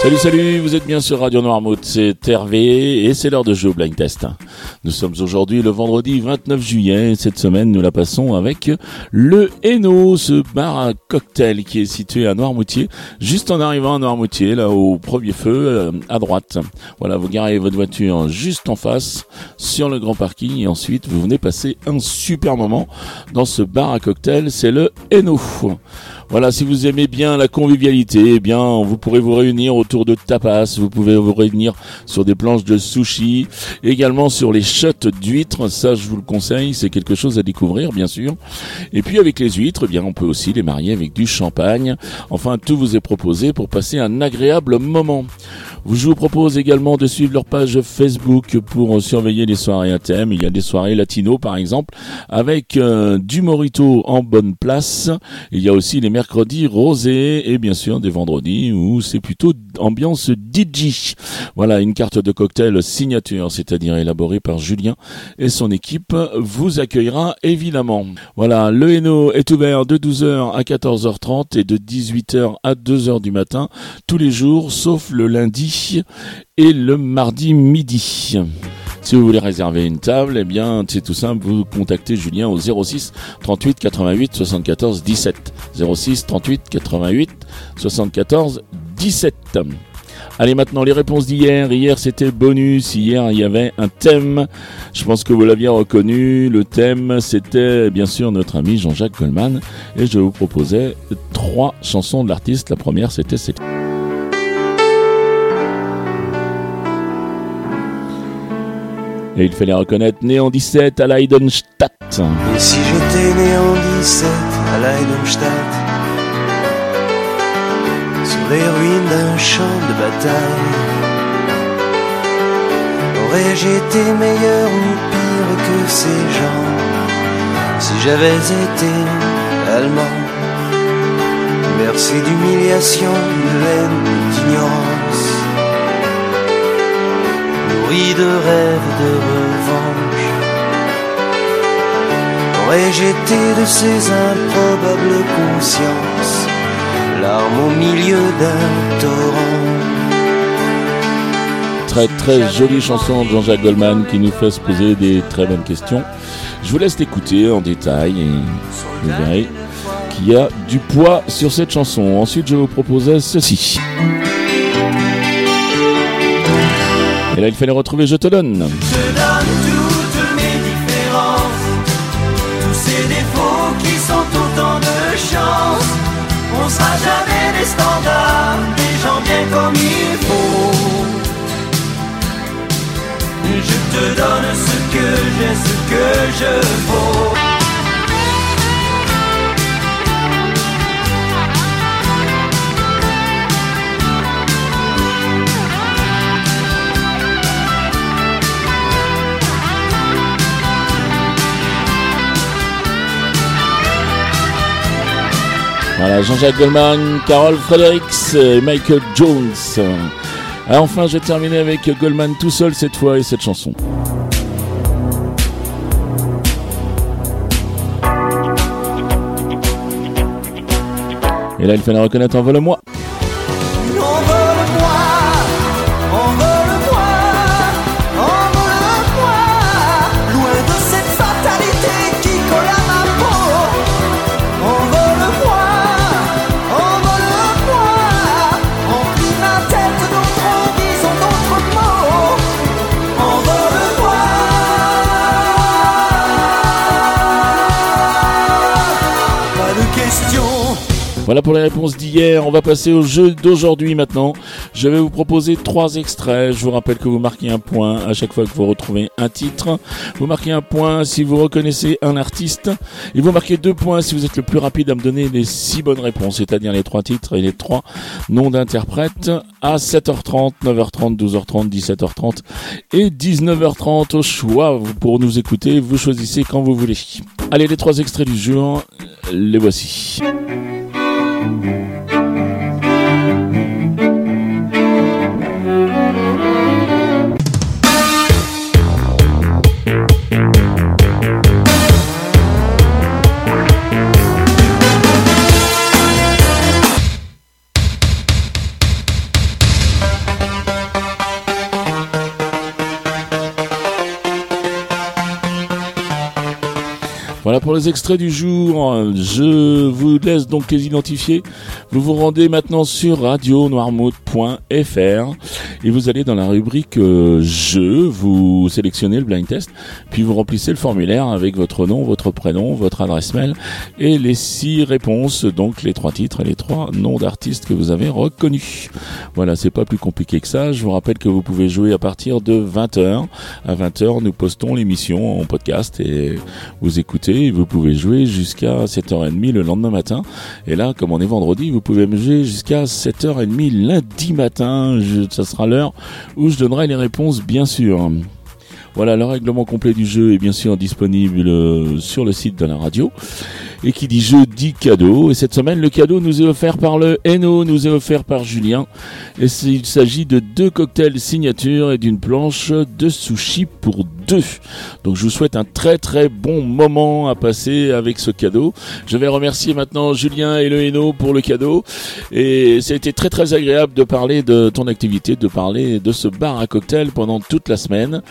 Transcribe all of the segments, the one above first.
Salut, salut, vous êtes bien sur Radio Noirmouth, c'est Hervé et c'est l'heure de jouer au blind test. Nous sommes aujourd'hui le vendredi 29 juillet et cette semaine nous la passons avec le Hainaut, ce bar à cocktail qui est situé à Noirmoutier, juste en arrivant à Noirmoutier, là au premier feu euh, à droite. Voilà, vous garez votre voiture juste en face sur le grand parking et ensuite vous venez passer un super moment dans ce bar à cocktail, c'est le Hainaut. Voilà, si vous aimez bien la convivialité, eh bien, vous pourrez vous réunir autour de tapas, vous pouvez vous réunir sur des planches de sushi, également sur les shots d'huîtres, ça je vous le conseille, c'est quelque chose à découvrir, bien sûr. Et puis avec les huîtres, eh bien, on peut aussi les marier avec du champagne. Enfin, tout vous est proposé pour passer un agréable moment. Je vous propose également de suivre leur page Facebook pour surveiller les soirées à thème. Il y a des soirées latino par exemple avec euh, du morito en bonne place. Il y a aussi les mercredis rosés et bien sûr des vendredis où c'est plutôt ambiance DJ. Voilà une carte de cocktail signature, c'est-à-dire élaborée par Julien et son équipe vous accueillera évidemment. Voilà, le Hainaut est ouvert de 12h à 14h30 et de 18h à 2h du matin tous les jours sauf le lundi et le mardi midi. Si vous voulez réserver une table, eh bien, c'est tout simple, vous contactez Julien au 06 38 88 74 17. 06 38 88 74 17. Allez maintenant les réponses d'hier. Hier c'était bonus. Hier il y avait un thème. Je pense que vous l'aviez reconnu. Le thème c'était bien sûr notre ami Jean-Jacques Goldman. Et je vous proposais trois chansons de l'artiste. La première c'était cette. Et il fallait reconnaître né en 17 à Leidenstadt. Et si j'étais né en 17 à Leidenstadt, sur les ruines d'un champ de bataille, aurais-je été meilleur ou pire que ces gens si j'avais été allemand? Merci d'humiliation, de haine, d'ignorance de rêves de revanche. Aurais-je été de ces improbables consciences, larmes au milieu d'un torrent Très très jolie chanson de Jean-Jacques Goldman qui nous fait se poser des très bonnes questions. Je vous laisse l'écouter en détail et vous verrez qu'il y a du poids sur cette chanson. Ensuite, je vous proposais ceci. Et là, il fallait retrouver Je te donne. Je donne toutes mes différences, tous ces défauts qui sont autant de chance. On sera jamais des standards, des gens bien comme il faut. Je te donne ce que j'ai, ce que je vaux. Voilà, Jean-Jacques Goldman, Carole Fredericks et Michael Jones. Et enfin, je vais terminer avec Goldman tout seul cette fois et cette chanson. Et là, il fallait reconnaître Envole-moi. Envole-moi, Voilà pour les réponses d'hier. On va passer au jeu d'aujourd'hui maintenant. Je vais vous proposer trois extraits. Je vous rappelle que vous marquez un point à chaque fois que vous retrouvez un titre. Vous marquez un point si vous reconnaissez un artiste. Et vous marquez deux points si vous êtes le plus rapide à me donner les six bonnes réponses, c'est-à-dire les trois titres et les trois noms d'interprètes à 7h30, 9h30, 12h30, 17h30 et 19h30 au choix pour nous écouter. Vous choisissez quand vous voulez. Allez, les trois extraits du jour, les voici. Thank you. Voilà pour les extraits du jour. Je vous laisse donc les identifier. Vous vous rendez maintenant sur radionoirmouth.fr et vous allez dans la rubrique euh, jeu, vous sélectionnez le blind test, puis vous remplissez le formulaire avec votre nom, votre prénom, votre adresse mail et les six réponses, donc les trois titres et les trois noms d'artistes que vous avez reconnus. Voilà, c'est pas plus compliqué que ça. Je vous rappelle que vous pouvez jouer à partir de 20h. À 20h, nous postons l'émission en podcast et vous écoutez. Vous pouvez jouer jusqu'à 7h30 le lendemain matin. Et là, comme on est vendredi, vous pouvez me jouer jusqu'à 7h30 lundi matin. ça sera l'heure où je donnerai les réponses, bien sûr. Voilà, le règlement complet du jeu est bien sûr disponible euh, sur le site de la radio. Et qui dit jeu dit cadeau. Et cette semaine, le cadeau nous est offert par le Eno, nous est offert par Julien. Et il s'agit de deux cocktails signature et d'une planche de sushi pour deux. Donc je vous souhaite un très très bon moment à passer avec ce cadeau. Je vais remercier maintenant Julien et le Eno pour le cadeau. Et ça a été très très agréable de parler de ton activité, de parler de ce bar à cocktail pendant toute la semaine.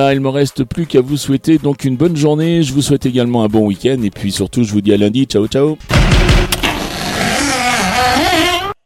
Voilà, il me reste plus qu'à vous souhaiter donc une bonne journée. Je vous souhaite également un bon week-end et puis surtout je vous dis à lundi. Ciao ciao.